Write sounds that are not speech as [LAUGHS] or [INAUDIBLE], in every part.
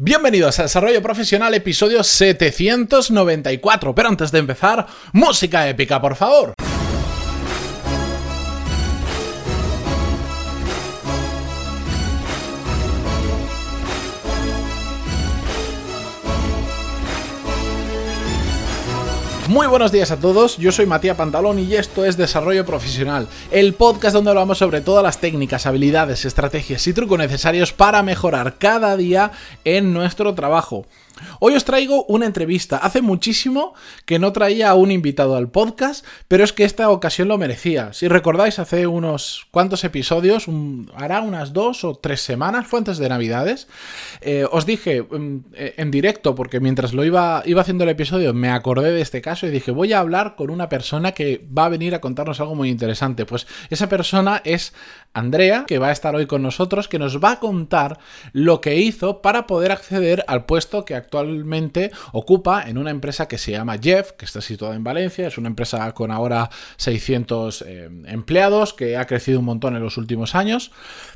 Bienvenidos a Desarrollo Profesional, episodio 794. Pero antes de empezar, música épica, por favor. Muy buenos días a todos, yo soy Matías Pantalón y esto es Desarrollo Profesional, el podcast donde hablamos sobre todas las técnicas, habilidades, estrategias y trucos necesarios para mejorar cada día en nuestro trabajo. Hoy os traigo una entrevista. Hace muchísimo que no traía a un invitado al podcast, pero es que esta ocasión lo merecía. Si recordáis, hace unos cuantos episodios, hará unas dos o tres semanas, fue antes de Navidades, eh, os dije mm, eh, en directo, porque mientras lo iba, iba haciendo el episodio me acordé de este caso y dije, voy a hablar con una persona que va a venir a contarnos algo muy interesante. Pues esa persona es Andrea, que va a estar hoy con nosotros, que nos va a contar lo que hizo para poder acceder al puesto que actualmente ocupa en una empresa que se llama Jeff, que está situada en Valencia, es una empresa con ahora 600 eh, empleados, que ha crecido un montón en los últimos años,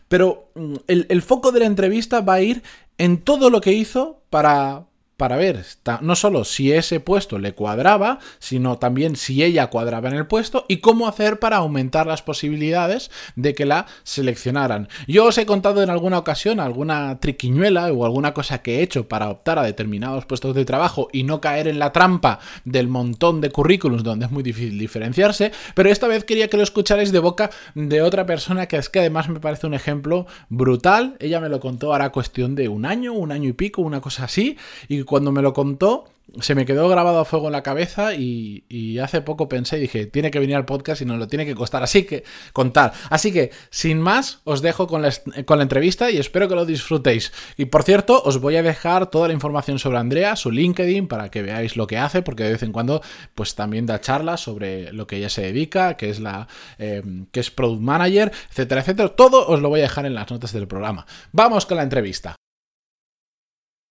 pero mm, el foco de la entrevista va a ir en todo lo que hizo para, para ver no solo si ese puesto le cuadraba, sino también si ella cuadraba en el puesto y cómo hacer para aumentar las posibilidades de que la seleccionaran. Yo os he contado en alguna ocasión alguna triquiñuela o alguna cosa que he hecho para optar a determinados puestos de trabajo y no caer en la trampa del montón de currículums donde es muy difícil diferenciarse, pero esta vez quería que lo escucharais de boca de otra persona que es que además me parece un ejemplo brutal. Ella me lo contó ahora cuestión de un año, un año y pico, una cosa así, y cuando me lo contó, se me quedó grabado a fuego en la cabeza y, hace poco pensé y dije, tiene que venir al podcast y nos lo tiene que costar, así que contar. Así que, sin más, os dejo con la, con la entrevista y espero que lo disfrutéis. Y por cierto, os voy a dejar toda la información sobre Andrea, su LinkedIn, para que veáis lo que hace, porque de vez en cuando, pues también da charlas sobre lo que ella se dedica, que es la eh, que es Product Manager, etcétera, etcétera. Todo os lo voy a dejar en las notas del programa. Vamos con la entrevista.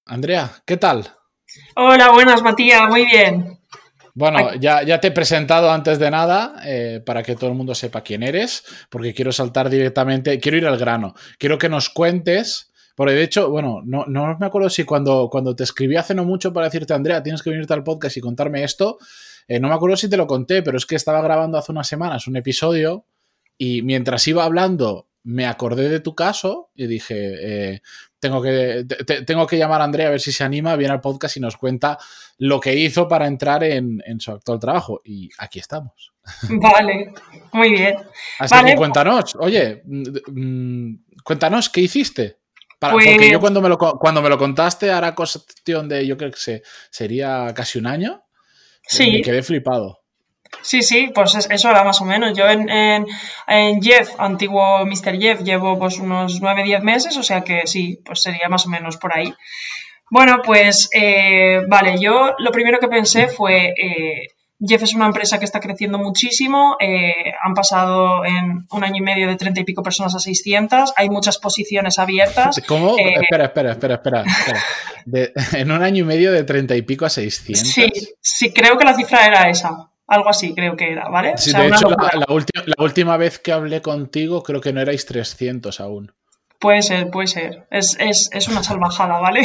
Andrea, ¿qué tal? Hola, buenas, Matías, muy bien. Bueno, ya, ya, te he presentado antes de nada eh, para que todo el mundo sepa quién eres, porque quiero saltar directamente, quiero ir al grano, quiero que nos cuentes, porque de hecho, bueno, no, no me acuerdo si cuando, cuando te escribí hace no mucho para decirte, Andrea, tienes que venirte al podcast y contarme esto, eh, no me acuerdo si te lo conté, pero es que estaba grabando hace unas semanas un episodio y mientras iba hablando me acordé de tu caso y dije, eh, tengo, que, tengo que llamar a Andrea a ver si se anima, viene al podcast y nos cuenta lo que hizo para entrar en, su actual trabajo. Y aquí estamos. [LAUGHS] Vale, muy bien. Así que cuéntanos, oye, mm, mm, cuéntanos, ¿qué hiciste? Porque yo pues cuando me, lo, cuando me lo contaste, hará cuestión de, yo creo que sería casi un año, sí. me quedé flipado. Sí, sí, pues eso era más o menos. Yo en, en, Jeff, antiguo Mr. Jeff, llevo pues unos 9-10 meses, o sea que sí, pues sería más o menos por ahí. Bueno, pues eh, vale, yo lo primero que pensé fue, eh, Jeff es una empresa que está creciendo muchísimo, eh, han pasado en un año y medio de 30 y pico personas a 600, hay muchas posiciones abiertas. [LAUGHS] ¿Cómo? espera, espera, espera, espera. [LAUGHS] en un año y medio de 30 y pico a 600. Sí, sí, creo que la cifra era esa. Algo así creo que era, ¿vale? Sí, de hecho, la, última, vez que hablé contigo creo que no erais 300 aún. Puede ser, puede ser. Es, una salvajada, ¿vale?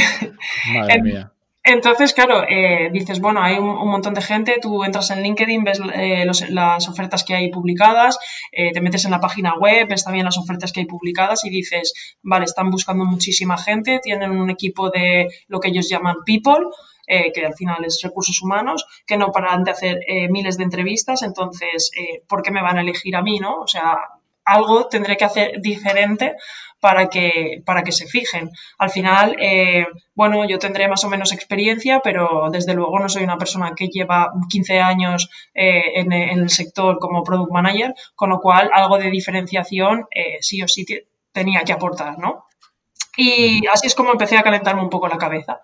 Madre [LAUGHS] mía. Entonces, claro, eh, dices, bueno, hay un, montón de gente, tú entras en LinkedIn, ves eh, las ofertas que hay publicadas, eh, te metes en la página web, ves también las ofertas que hay publicadas y dices, vale, están buscando muchísima gente, tienen un equipo de lo que ellos llaman people, eh, que al final es recursos humanos, que no paran de hacer eh, miles de entrevistas, entonces, eh, ¿por qué me van a elegir a mí, no? O sea, algo tendré que hacer diferente para que, para que se fijen. Al final, bueno, yo tendré más o menos experiencia, pero desde luego no soy una persona que lleva 15 años en, en, el sector como product manager, con lo cual algo de diferenciación sí o sí tenía que aportar, ¿no? Y así es como empecé a calentarme un poco la cabeza.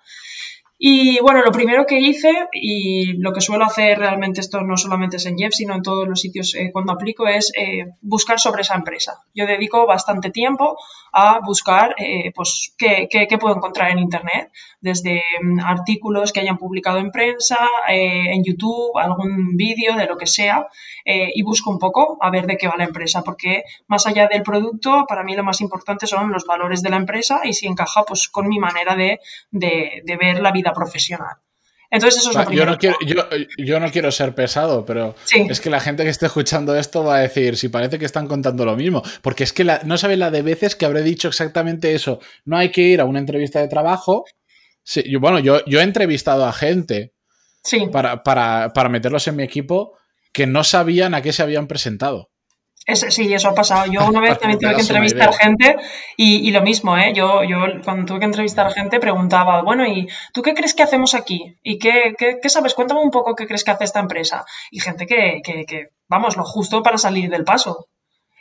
Y bueno, lo primero que hice y lo que suelo hacer realmente esto no solamente es en Jeff, sino en todos los sitios eh, cuando aplico es eh, buscar sobre esa empresa. Yo dedico bastante tiempo a buscar eh, pues, qué, puedo encontrar en Internet, desde mm, artículos que hayan publicado en prensa, en YouTube, algún vídeo de lo que sea, y busco un poco a ver de qué va la empresa, porque más allá del producto, para mí lo más importante son los valores de la empresa y si encaja pues, con mi manera de, de ver la vida profesional. Entonces eso es lo yo no, quiero, yo, no quiero ser pesado, pero es que la gente que esté escuchando esto va a decir, si parece que están contando lo mismo, porque es que no saben la de veces que habré dicho exactamente eso. No hay que ir a una entrevista de trabajo. Sí, yo, bueno, yo, yo he entrevistado a gente para, para, para meterlos en mi equipo que no sabían a qué se habían presentado sí, eso ha pasado. Yo una [LAUGHS] vez también tuve que entrevistar gente y, lo mismo, ¿eh? Yo, yo cuando tuve que entrevistar gente preguntaba, bueno, ¿y tú qué crees que hacemos aquí? ¿Y qué, qué, sabes? Cuéntame un poco qué crees que hace esta empresa. Y gente que, que, que vamos, lo justo para salir del paso.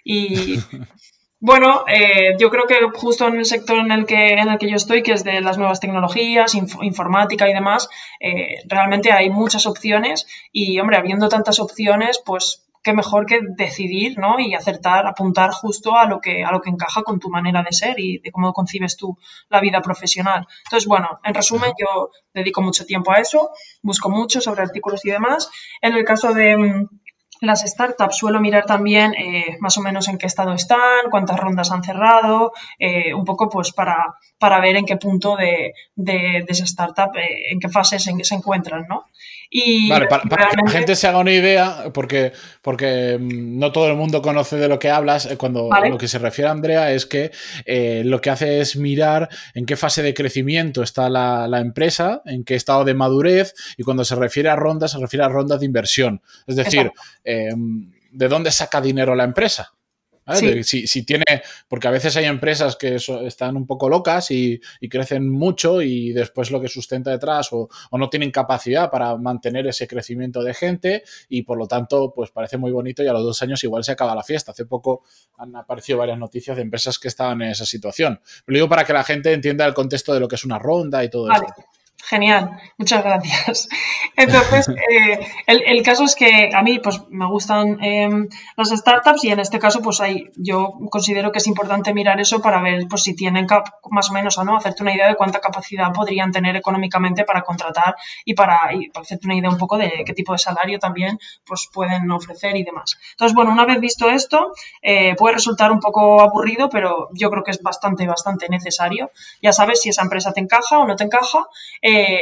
Y [LAUGHS] bueno, eh, yo creo que justo en el sector en el que, en el que yo estoy, que es de las nuevas tecnologías, informática y demás, eh, realmente hay muchas opciones y, hombre, habiendo tantas opciones, pues qué mejor que decidir ¿no? y acertar, apuntar justo a lo, que, a lo que encaja con tu manera de ser y de cómo concibes tú la vida profesional. Entonces, bueno, en resumen, yo dedico mucho tiempo a eso, busco mucho sobre artículos y demás. En el caso de mm, las startups suelo mirar también eh, más o menos en qué estado están, cuántas rondas han cerrado, eh, un poco pues para, para ver en qué punto de, de, esa startup, eh, en qué fases se encuentran, ¿no? Y vale, para, que la gente se haga una idea, porque, porque mm, no todo el mundo conoce de lo que hablas, eh, cuando lo que se refiere a Andrea es que eh, lo que hace es mirar en qué fase de crecimiento está la, empresa, en qué estado de madurez, y cuando se refiere a rondas, se refiere a rondas de inversión. Es decir, em, ¿de dónde saca dinero la empresa? Si, tiene, porque a veces hay empresas que están un poco locas y, crecen mucho y después lo que sustenta detrás o, no tienen capacidad para mantener ese crecimiento de gente y por lo tanto pues parece muy bonito y a los dos años igual se acaba la fiesta. Hace poco han aparecido varias noticias de empresas que estaban en esa situación. Lo digo para que la gente entienda el contexto de lo que es una ronda y todo eso. Genial, muchas gracias. [LAUGHS] Entonces, eh, el, caso es que a mí pues me gustan em, las startups y en este caso pues hay, yo considero que es importante mirar eso para ver pues si tienen más o menos o no, hacerte una idea de cuánta capacidad podrían tener económicamente para contratar y para, hacerte una idea un poco de qué tipo de salario también pues pueden ofrecer y demás. Entonces, bueno, una vez visto esto, eh, puede resultar un poco aburrido, pero yo creo que es bastante, bastante necesario. Ya sabes si esa empresa te encaja o no te encaja.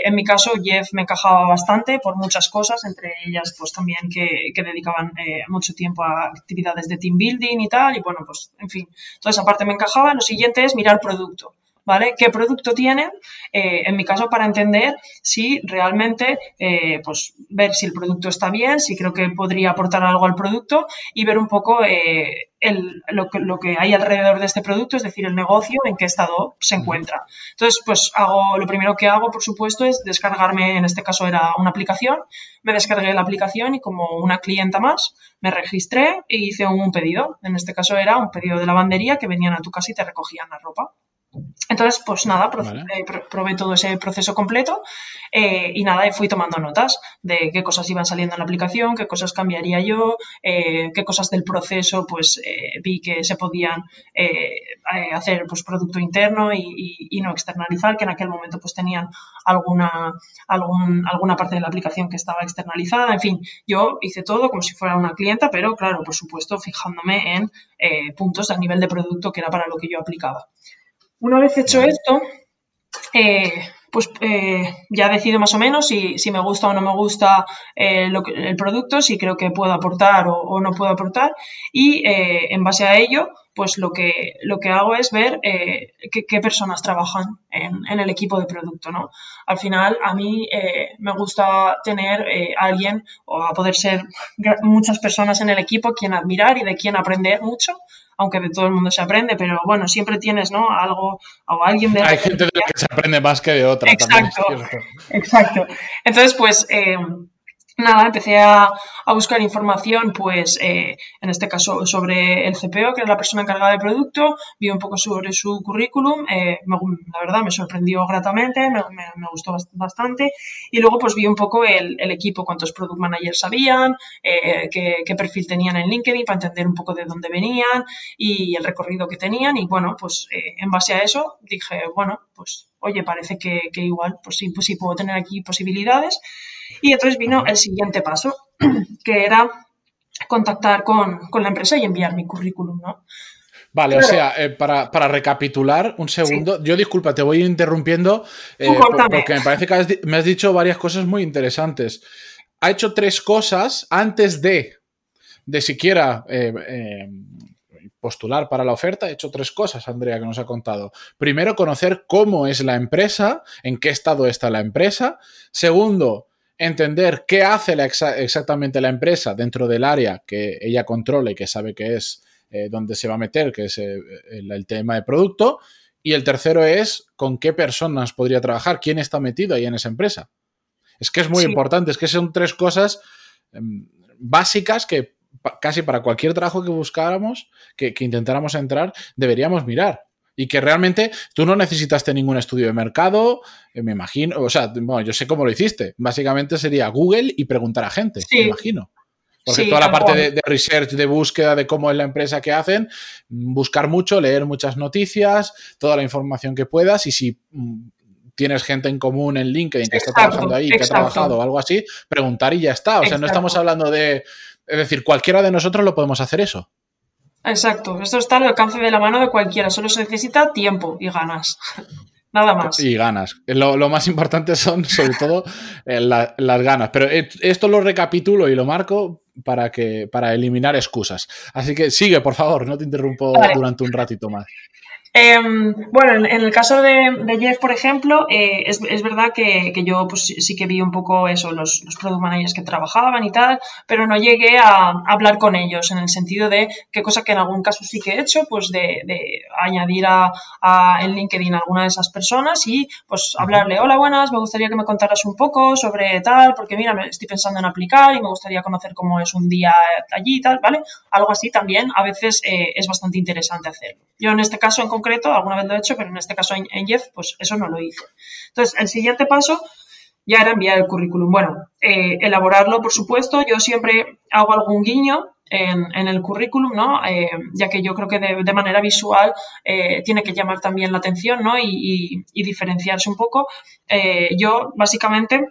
En mi caso, Jeff me encajaba bastante por muchas cosas, entre ellas, pues también que, dedicaban eh, mucho tiempo a actividades de team building y tal, y bueno, pues en fin, toda esa parte me encajaba. Lo siguiente es mirar producto. ¿Vale? ¿Qué producto tienen? Eh, en mi caso, para entender si realmente, eh, pues ver si el producto está bien, si creo que podría aportar algo al producto y ver un poco eh, lo, que, lo, que, hay alrededor de este producto, es decir, el negocio, en qué estado se encuentra. Entonces, pues hago, lo primero que hago, por supuesto, es descargarme, en este caso era una aplicación, me descargué la aplicación y como una clienta más, me registré e hice un pedido. En este caso era un pedido de lavandería que venían a tu casa y te recogían la ropa. Entonces, pues nada, eh, probé todo ese proceso completo eh, y nada, fui tomando notas de qué cosas iban saliendo en la aplicación, qué cosas cambiaría yo, eh, qué cosas del proceso pues vi que se podían hacer pues producto interno y, no externalizar, que en aquel momento pues tenían alguna, alguna parte de la aplicación que estaba externalizada. En fin, yo hice todo como si fuera una clienta, pero claro, por supuesto, fijándome en puntos a nivel de producto que era para lo que yo aplicaba. Una vez hecho esto, eh, pues eh, ya decido más o menos si, me gusta o no me gusta eh, el producto, si creo que puedo aportar o, no puedo aportar. Y en base a ello, pues lo que, lo que hago es ver qué, personas trabajan en, el equipo de producto, ¿no? Al final, a mí me gusta tener a alguien o a poder ser muchas personas en el equipo quien admirar y de quien aprender mucho aunque de todo el mundo se aprende, pero bueno, siempre tienes, ¿no? Algo o alguien de... Hay gente de la que se aprende más que de otra. Exacto, [LAUGHS] exacto. Entonces, pues... Eh, nada, empecé a, a buscar información, pues eh, en este caso sobre el CPO, que es la persona encargada del producto, vi un poco sobre su currículum, eh, la verdad me sorprendió gratamente, me, gustó bastante, y luego pues vi un poco el, equipo, cuántos product managers habían, eh, qué, perfil tenían en LinkedIn para entender un poco de dónde venían y el recorrido que tenían, y bueno, pues en base a eso dije, bueno, pues oye, parece que, igual, pues sí, pues sí puedo tener aquí posibilidades. Y entonces vino el siguiente paso, [CLEARS THROAT] que era contactar con, la empresa y enviar mi currículum, ¿no? Vale, o sea, eh, para, recapitular un segundo, yo disculpa, te voy interrumpiendo eh, porque me parece que me has dicho varias cosas muy interesantes. Ha hecho tres cosas antes de, de siquiera eh, postular para la oferta. He hecho tres cosas, Andrea, que nos ha contado. Primero, conocer cómo es la empresa, en qué estado está la empresa. Segundo, entender qué hace exactamente la empresa dentro del área que ella controla y que sabe que es eh, donde se va a meter, que es eh, el, tema de producto. Y el tercero es con qué personas podría trabajar, quién está metido ahí en esa empresa. Es que es muy importante, es que son tres cosas em, básicas que casi para cualquier trabajo que buscáramos, que, que intentáramos entrar, deberíamos mirar. Y que realmente tú no necesitaste ningún estudio de mercado, eh, me imagino. O sea, bueno, yo sé cómo lo hiciste. Básicamente sería Google y preguntar a gente, me imagino. Porque toda la parte de, research, de búsqueda de cómo es la empresa que hacen, buscar mucho, leer muchas noticias, toda la información que puedas y si mm, tienes gente en común en LinkedIn que está trabajando ahí, que ha trabajado o algo así, preguntar y ya está. O sea, no estamos hablando de, es decir, cualquiera de nosotros lo podemos hacer eso. Exacto, esto está al alcance de la mano de cualquiera, solo se necesita tiempo y ganas. [LAUGHS] Nada más. Y ganas. Lo, más importante son, sobre todo, eh, las ganas. Pero eh, esto lo recapitulo y lo marco para, que, para eliminar excusas. Así que sigue, por favor, no te interrumpo durante un ratito más. Em, bueno, en, el caso de, Jeff, por ejemplo, eh, es, verdad que, yo pues, sí que vi un poco eso, los, los, product managers que trabajaban y tal, pero no llegué a, hablar con ellos en el sentido de qué cosa que en algún caso sí que he hecho, pues de, añadir a, en LinkedIn a alguna de esas personas y pues hablarle, hola, buenas, me gustaría que me contaras un poco sobre tal, porque mira, me estoy pensando en aplicar y me gustaría conocer cómo es un día allí y tal, ¿vale? Algo así también a veces eh, es bastante interesante hacerlo. Yo en este caso en concreto, alguna vez lo he hecho, pero en este caso en, Jeff, pues eso no lo hice. Entonces, el siguiente paso ya era enviar el currículum. Bueno, eh, elaborarlo, por supuesto, yo siempre hago algún guiño en, el currículum, ¿no? Eh, ya que yo creo que de, manera visual eh, tiene que llamar también la atención, ¿no? Y, y diferenciarse un poco. yo, básicamente,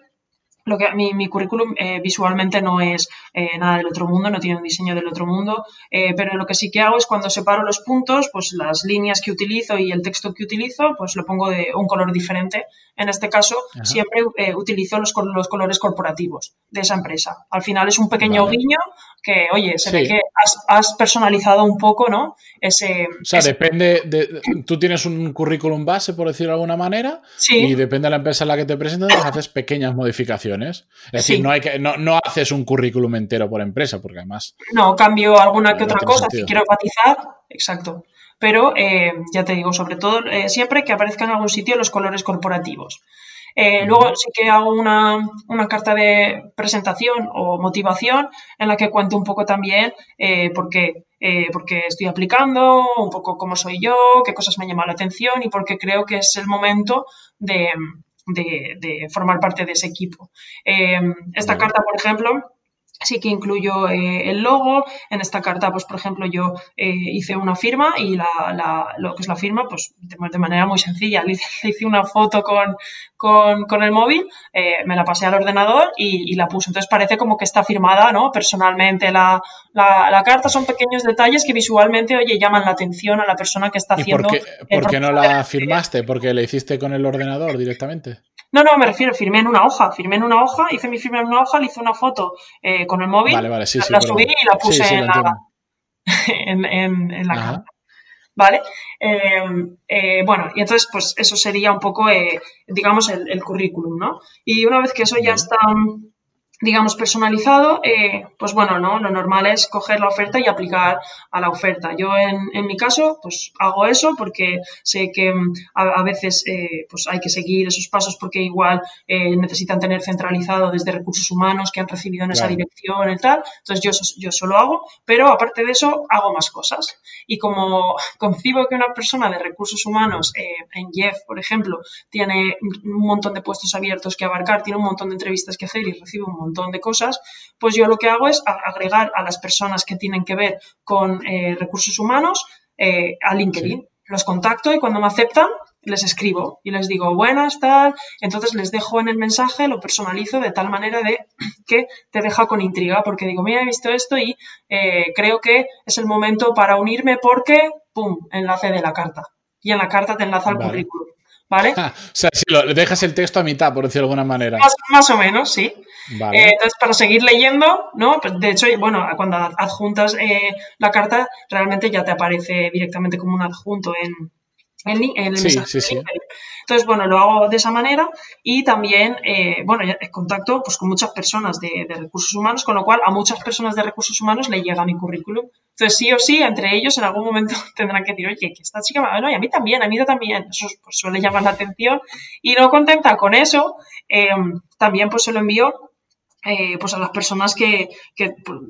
lo que mi, mi currículum eh, visualmente no es eh, nada del otro mundo, no tiene un diseño del otro mundo, eh, pero lo que sí que hago es cuando separo los puntos, pues las líneas que utilizo y el texto que utilizo, pues lo pongo de un color diferente. En este caso, siempre utilizo los, los, colores corporativos de esa empresa. Al final es un pequeño guiño que, oye, se ve que has, personalizado un poco, ¿no? Ese, o sea, depende, de, tú tienes un currículum base, por decirlo de alguna manera, y depende de la empresa en la que te presentas, haces pequeñas modificaciones. Es decir, no, hay que, no, no, haces un currículum entero por empresa, porque además. No, cambio alguna que otra cosa si quiero enfatizar. Exacto. Pero eh, ya te digo, sobre todo eh, siempre que aparezca en algún sitio los colores corporativos. Eh, luego sí que hago una, una, carta de presentación o motivación en la que cuento un poco también por qué porque estoy aplicando, un poco cómo soy yo, qué cosas me han llamado la atención y porque creo que es el momento de, de, formar parte de ese equipo. Esta carta, por ejemplo, sí que incluyo eh, el logo. En esta carta, pues, por ejemplo, yo eh, hice una firma y la, lo que es la firma, pues, de, manera muy sencilla. Le hice, [LAUGHS] una foto con, con, el móvil, eh, me la pasé al ordenador y, la puse. Entonces parece como que está firmada, ¿no? Personalmente la, la, carta. Son pequeños detalles que visualmente, oye, llaman la atención a la persona que está haciendo. ¿Por qué, no la firmaste? ¿Porque la hiciste con el ordenador directamente? No, no, me refiero, firmé en una hoja, firmé en una hoja, hice mi firma en una hoja, le hice una foto eh, con el móvil, la, subí y la puse [LAUGHS] en, la, en, la carta. ¿Vale? Em, eh, bueno, y entonces, pues eso sería un poco, eh, digamos, el, currículum, ¿no? Y una vez que eso ya está digamos, personalizado, eh, pues bueno, ¿no? Lo normal es coger la oferta y aplicar a la oferta. Yo en, en mi caso, pues hago eso porque sé que mm, a, veces eh, pues hay que seguir esos pasos porque igual eh, necesitan tener centralizado desde recursos humanos que han recibido en esa dirección y tal. Entonces yo, yo solo hago, pero aparte de eso hago más cosas. Y como [LAUGHS] concibo que una persona de recursos humanos en Jeff, por ejemplo, tiene un montón de puestos abiertos que abarcar, tiene un montón de entrevistas que hacer y recibe un montón montón de cosas, pues yo lo que hago es agregar a las personas que tienen que ver con eh, recursos humanos eh, a LinkedIn. Los contacto y cuando me aceptan les escribo y les digo buenas, tal. Entonces les dejo en el mensaje, lo personalizo de tal manera de que te deja con intriga, porque digo, mira, he visto esto y eh, creo que es el momento para unirme porque, ¡pum!, enlace de la carta. Y en la carta te enlaza al currículum. ¿Vale? o sea, si lo, dejas el texto a mitad, por decirlo de alguna manera. Más, o menos, sí. Eh, entonces, para seguir leyendo, ¿no? Pues, de hecho, bueno, cuando adjuntas eh, la carta, realmente ya te aparece directamente como un adjunto en, en, el mensaje. Sí, sí. Entonces, bueno, lo hago de esa manera y también, eh, bueno, contacto pues, con muchas personas de, recursos humanos, con lo cual a muchas personas de recursos humanos le llega mi currículum. Entonces, sí o sí, entre ellos en algún momento [LAUGHS] tendrán que decir, oye, que esta chica, bueno, y a mí también, a mí también. Eso pues, suele llamar la atención. Y no contenta con eso, em, también pues se lo envío eh, pues a las personas que,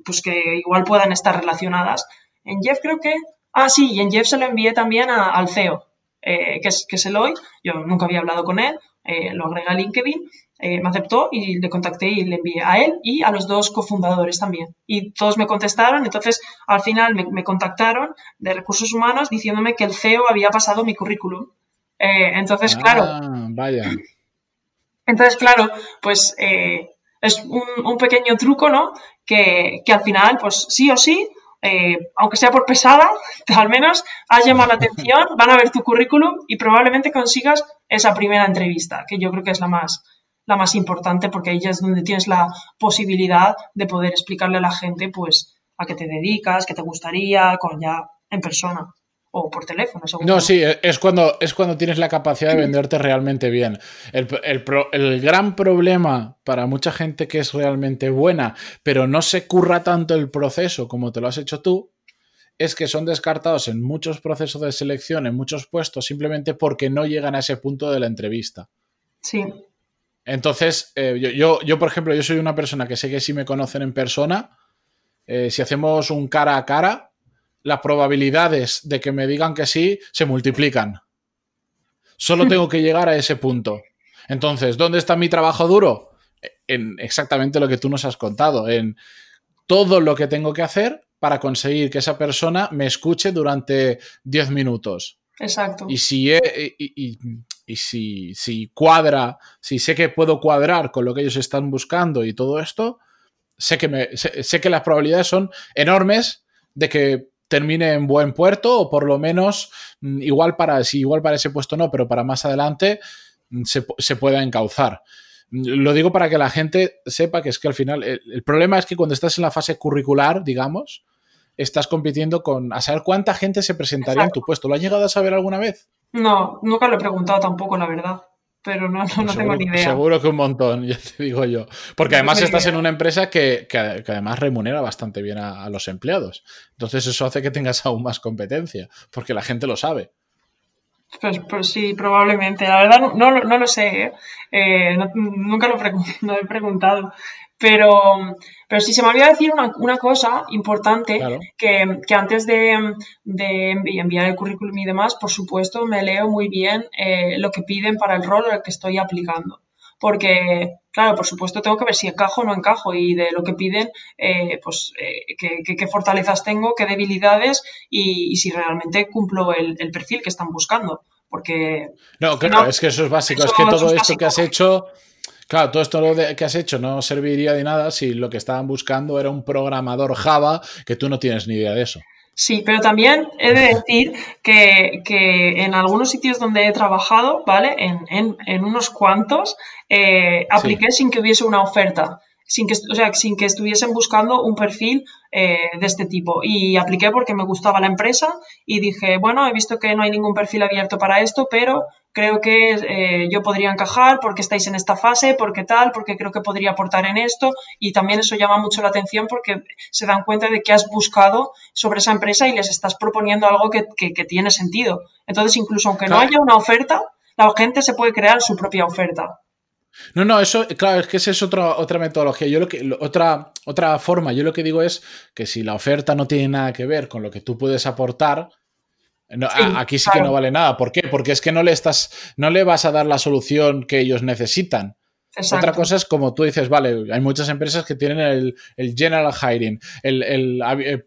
pues, que igual puedan estar relacionadas. En Jeff creo que... Ah, sí, y en Jeff se lo envié también al CEO. Eh, que, es, que es Eloy, yo nunca había hablado con él, eh, lo agregué a LinkedIn, eh, me aceptó y le contacté y le envié a él y a los dos cofundadores también. Y todos me contestaron, entonces al final me, contactaron de recursos humanos diciéndome que el CEO había pasado mi currículum. entonces, ah, claro. Vaya. Entonces, claro, pues es un, un, pequeño truco, ¿no? Que, que al final, pues sí o sí, eh, aunque sea por pesada, [LAUGHS] al menos has llamado la atención, [LAUGHS] van a ver tu currículum y probablemente consigas esa primera entrevista, que yo creo que es la más, la más importante porque ahí es donde tienes la posibilidad de poder explicarle a la gente pues a qué te dedicas, qué te gustaría, con ya en persona o por teléfono. No, sí, es cuando, es cuando tienes la capacidad de venderte realmente bien. El, gran problema para mucha gente que es realmente buena, pero no se curra tanto el proceso como te lo has hecho tú, es que son descartados en muchos procesos de selección, en muchos puestos, simplemente porque no llegan a ese punto de la entrevista. Sí. Entonces, eh, yo, yo, por ejemplo, yo soy una persona que sé que si me conocen en persona, eh, si hacemos un cara a cara, las probabilidades de que me digan que sí se multiplican. Solo tengo que llegar a ese punto. Entonces, ¿dónde está mi trabajo duro? En exactamente lo que tú nos has contado, en todo lo que tengo que hacer para conseguir que esa persona me escuche durante 10 minutos. Exacto. Y si, y, si, si cuadra, si sé que puedo cuadrar con lo que ellos están buscando y todo esto, sé que, me, sé que las probabilidades son enormes de que termine en buen puerto o por lo menos mm, igual para, si igual para ese puesto no, pero para más adelante mm, se, pueda encauzar. Mm, lo digo para que la gente sepa que es que al final el, problema es que cuando estás en la fase curricular, digamos, estás compitiendo con a saber cuánta gente se presentaría en tu puesto. ¿Lo has llegado a saber alguna vez? No, nunca lo he preguntado tampoco, la verdad pero no, no, tengo ni idea. Seguro que un montón, [LAUGHS] ya te digo yo. Porque además estás en una empresa que, que, además remunera bastante bien a, los empleados. Entonces eso hace que tengas aún más competencia, porque la gente lo sabe. Pues, pues sí, probablemente. La verdad no, no, lo sé. ¿eh? Eh, nunca lo, he [LAUGHS] preguntado. Pero, pero sí se me olvidó decir una, cosa importante, que, antes de, enviar el currículum y demás, por supuesto, me leo muy bien eh, lo que piden para el rol al que estoy aplicando. Porque, claro, por supuesto, tengo que ver si encajo o no encajo y de lo que piden, eh, pues, eh, qué, fortalezas tengo, qué debilidades y, si realmente cumplo el, perfil que están buscando. Porque. No, claro, es que eso es básico. es que todo esto que has hecho Claro, todo esto que has hecho no serviría de nada si lo que estaban buscando era un programador Java que tú no tienes ni idea de eso. Sí, pero también he de decir que, en algunos sitios donde he trabajado, ¿vale? En, unos cuantos, eh, apliqué sin que hubiese una oferta. Sin que, o sea, sin que estuviesen buscando un perfil eh, de este tipo. Y apliqué porque me gustaba la empresa y dije, bueno, he visto que no hay ningún perfil abierto para esto, pero creo que eh, yo podría encajar porque estáis en esta fase, porque tal, porque creo que podría aportar en esto y también eso llama mucho la atención porque se dan cuenta de que has buscado sobre esa empresa y les estás proponiendo algo que, tiene sentido. Entonces, incluso aunque no haya una oferta, la gente se puede crear su propia oferta. No, no, eso, claro, es que esa es otra, otra metodología. Yo lo que, otra, otra forma, yo lo que digo es que si la oferta no tiene nada que ver con lo que tú puedes aportar, aquí sí que no vale nada. ¿Por qué? Porque es que no le estás, no le vas a dar la solución que ellos necesitan. Otra cosa es como tú dices, vale, hay muchas empresas que tienen el, general hiring, el, el, eh,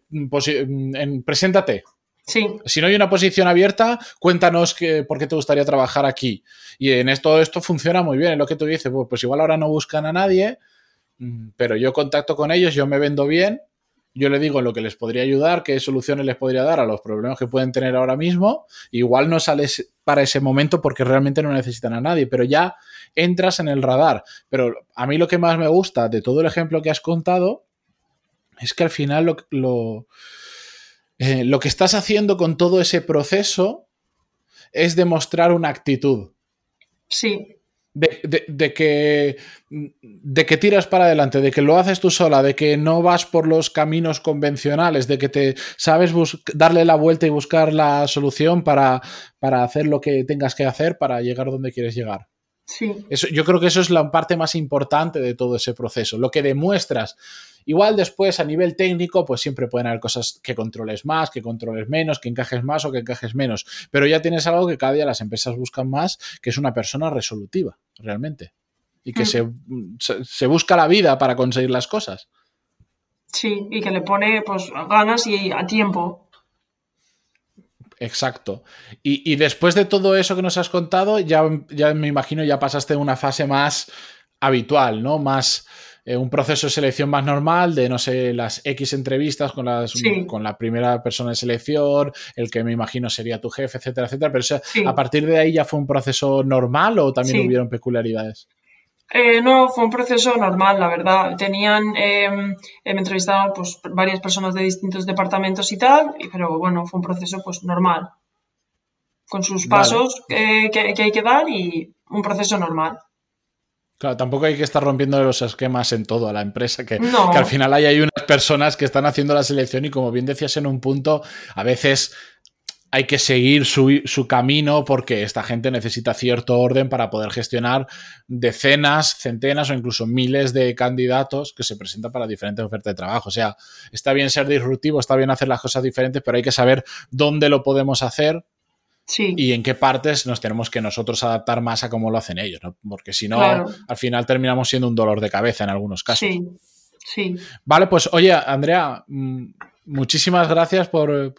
en, preséntate. Si no hay una posición abierta, cuéntanos que, por qué te gustaría trabajar aquí. Y en esto, esto funciona muy bien, es lo que tú dices, pues, pues igual ahora no buscan a nadie, mm, pero yo contacto con ellos, yo me vendo bien yo le digo lo que les podría ayudar, qué soluciones les podría dar a los problemas que pueden tener ahora mismo. Igual no sales para ese momento porque realmente no necesitan a nadie, pero ya entras en el radar. Pero a mí lo que más me gusta de todo el ejemplo que has contado es que al final lo, lo, eh, lo que estás haciendo con todo ese proceso es demostrar una actitud. Sí de, que, de que tiras para adelante, de que lo haces tú sola, de que no vas por los caminos convencionales, de que te sabes darle la vuelta y buscar la solución para, para hacer lo que tengas que hacer para llegar donde quieres llegar. Sí. Eso, yo creo que eso es la parte más importante de todo ese proceso. Lo que demuestras Igual después a nivel técnico, pues siempre pueden haber cosas que controles más, que controles menos, que encajes más o que encajes menos. Pero ya tienes algo que cada día las empresas buscan más, que es una persona resolutiva, realmente. Y que mm. se, busca la vida para conseguir las cosas. Sí, y que le pone pues ganas y a tiempo. Exacto. Y, después de todo eso que nos has contado, ya, ya me imagino ya pasaste una fase más habitual, ¿no? Más, eh, un proceso de selección más normal de, no sé, las X entrevistas con, las, con la primera persona de selección, el que me imagino sería tu jefe, etcétera, etcétera. Pero a partir de ahí ya fue un proceso normal o también hubieron peculiaridades? Eh, no, fue un proceso normal, la verdad. Tenían, em, me entrevistaban pues, varias personas de distintos departamentos y tal, pero bueno, fue un proceso pues normal, con sus pasos que, que, hay que dar y un proceso normal. Claro, tampoco hay que estar rompiendo los esquemas en todo a la empresa, que, al final hay, hay unas personas que están haciendo la selección y como bien decías en un punto, a veces hay que seguir su, su, camino porque esta gente necesita cierto orden para poder gestionar decenas, centenas o incluso miles de candidatos que se presentan para diferentes ofertas de trabajo. O sea, está bien ser disruptivo, está bien hacer las cosas diferentes, pero hay que saber dónde lo podemos hacer y en qué partes nos tenemos que nosotros adaptar más a cómo lo hacen ellos, ¿no? Porque si no, al final terminamos siendo un dolor de cabeza en algunos casos. Sí, sí. Vale, pues oye, Andrea, mm, muchísimas gracias por,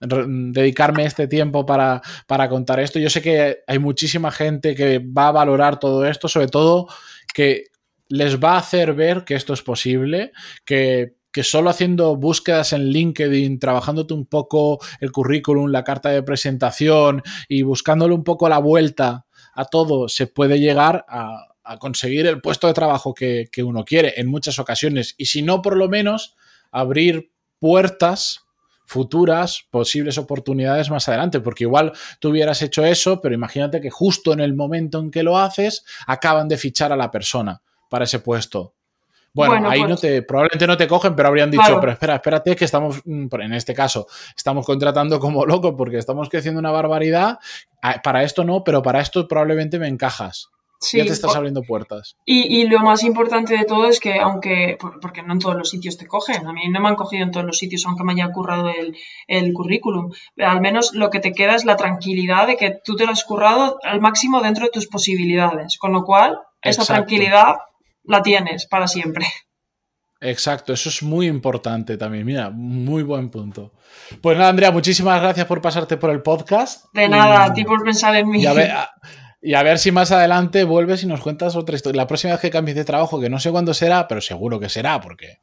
dedicarme este tiempo para, para, contar esto. Yo sé que hay muchísima gente que va a valorar todo esto, sobre todo que les va a hacer ver que esto es posible, que que solo haciendo búsquedas en LinkedIn, trabajándote un poco el currículum, la carta de presentación y buscándole un poco la vuelta a todo, se puede llegar a, conseguir el puesto de trabajo que, uno quiere en muchas ocasiones. Y si no, por lo menos, abrir puertas futuras posibles oportunidades más adelante, porque igual tú hubieras hecho eso, pero imagínate que justo en el momento en que lo haces, acaban de fichar a la persona para ese puesto. Bueno, ahí no pues te, probablemente no te cogen, pero habrían dicho, pero espera, espérate, que estamos, mm, en este caso, estamos contratando como loco porque estamos creciendo una barbaridad. Para esto no, pero para esto probablemente me encajas. ya te estás abriendo puertas. Y, lo más importante de todo es que, aunque, porque no en todos los sitios te cogen, a mí no me han cogido en todos los sitios, aunque me haya currado el, el currículum, al menos lo que te queda es la tranquilidad de que tú te lo has currado al máximo dentro de tus posibilidades, con lo cual, esa tranquilidad la tienes para siempre. Exacto, eso es muy importante también. Mira, muy buen punto. Pues nada, Andrea, muchísimas gracias por pasarte por el podcast. De nada, a ti por pensar en mí. [LAUGHS] Y a, ver, si más adelante vuelves y nos cuentas otra historia. La próxima vez que cambies de trabajo, que no sé cuándo será, pero seguro que será, porque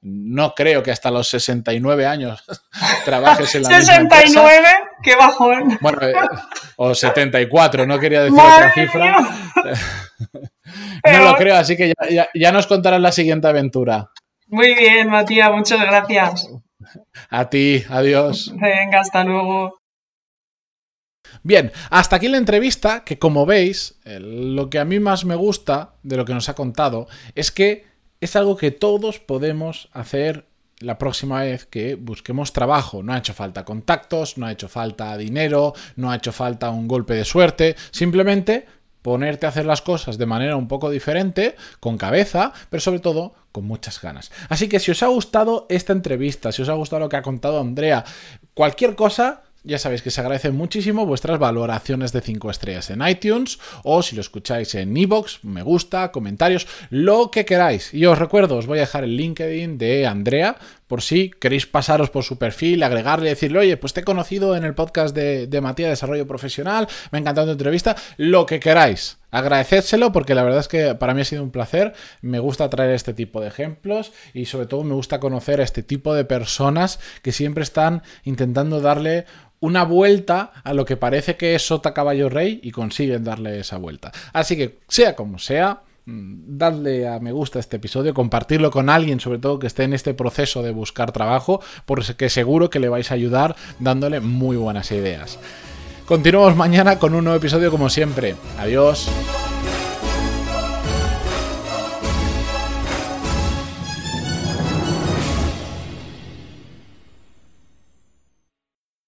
no creo que hasta los 69 años [LAUGHS] trabajes en la ¿69? Misma ¡Qué bajón! Bueno, eh, o 74, no quería decir [LAUGHS] otra cifra. [LAUGHS] no lo creo, así que ya, nos contarás la siguiente aventura. Muy bien, Matías, muchas gracias. A ti, adiós. Venga, hasta luego. Bien, hasta aquí la entrevista, que como veis, lo que a mí más me gusta de lo que nos ha contado es que es algo que todos podemos hacer la próxima vez que busquemos trabajo. No ha hecho falta contactos, no ha hecho falta dinero, no ha hecho falta un golpe de suerte, simplemente ponerte a hacer las cosas de manera un poco diferente, con cabeza, pero sobre todo con muchas ganas. Así que si os ha gustado esta entrevista, si os ha gustado lo que ha contado Andrea, cualquier cosa, ya sabéis que se agradecen muchísimo vuestras valoraciones de 5 estrellas en iTunes o si lo escucháis en iVoox, me gusta, comentarios, lo que queráis. Y os recuerdo, os voy a dejar el LinkedIn de Andrea por si queréis pasaros por su perfil, agregarle, decirle, oye, pues te he conocido en el podcast de, de Matías Desarrollo Profesional, me ha encantado tu entrevista, lo que queráis. Agradecédselo porque la verdad es que para mí ha sido un placer, me gusta traer este tipo de ejemplos y sobre todo me gusta conocer a este tipo de personas que siempre están intentando darle una vuelta a lo que parece que es Sota Caballo Rey y consiguen darle esa vuelta. Así que, sea como sea, mm, dadle a me gusta este episodio, compartirlo con alguien, sobre todo que esté en este proceso de buscar trabajo, porque seguro que le vais a ayudar dándole muy buenas ideas. Continuamos mañana con un nuevo episodio como siempre. Adiós.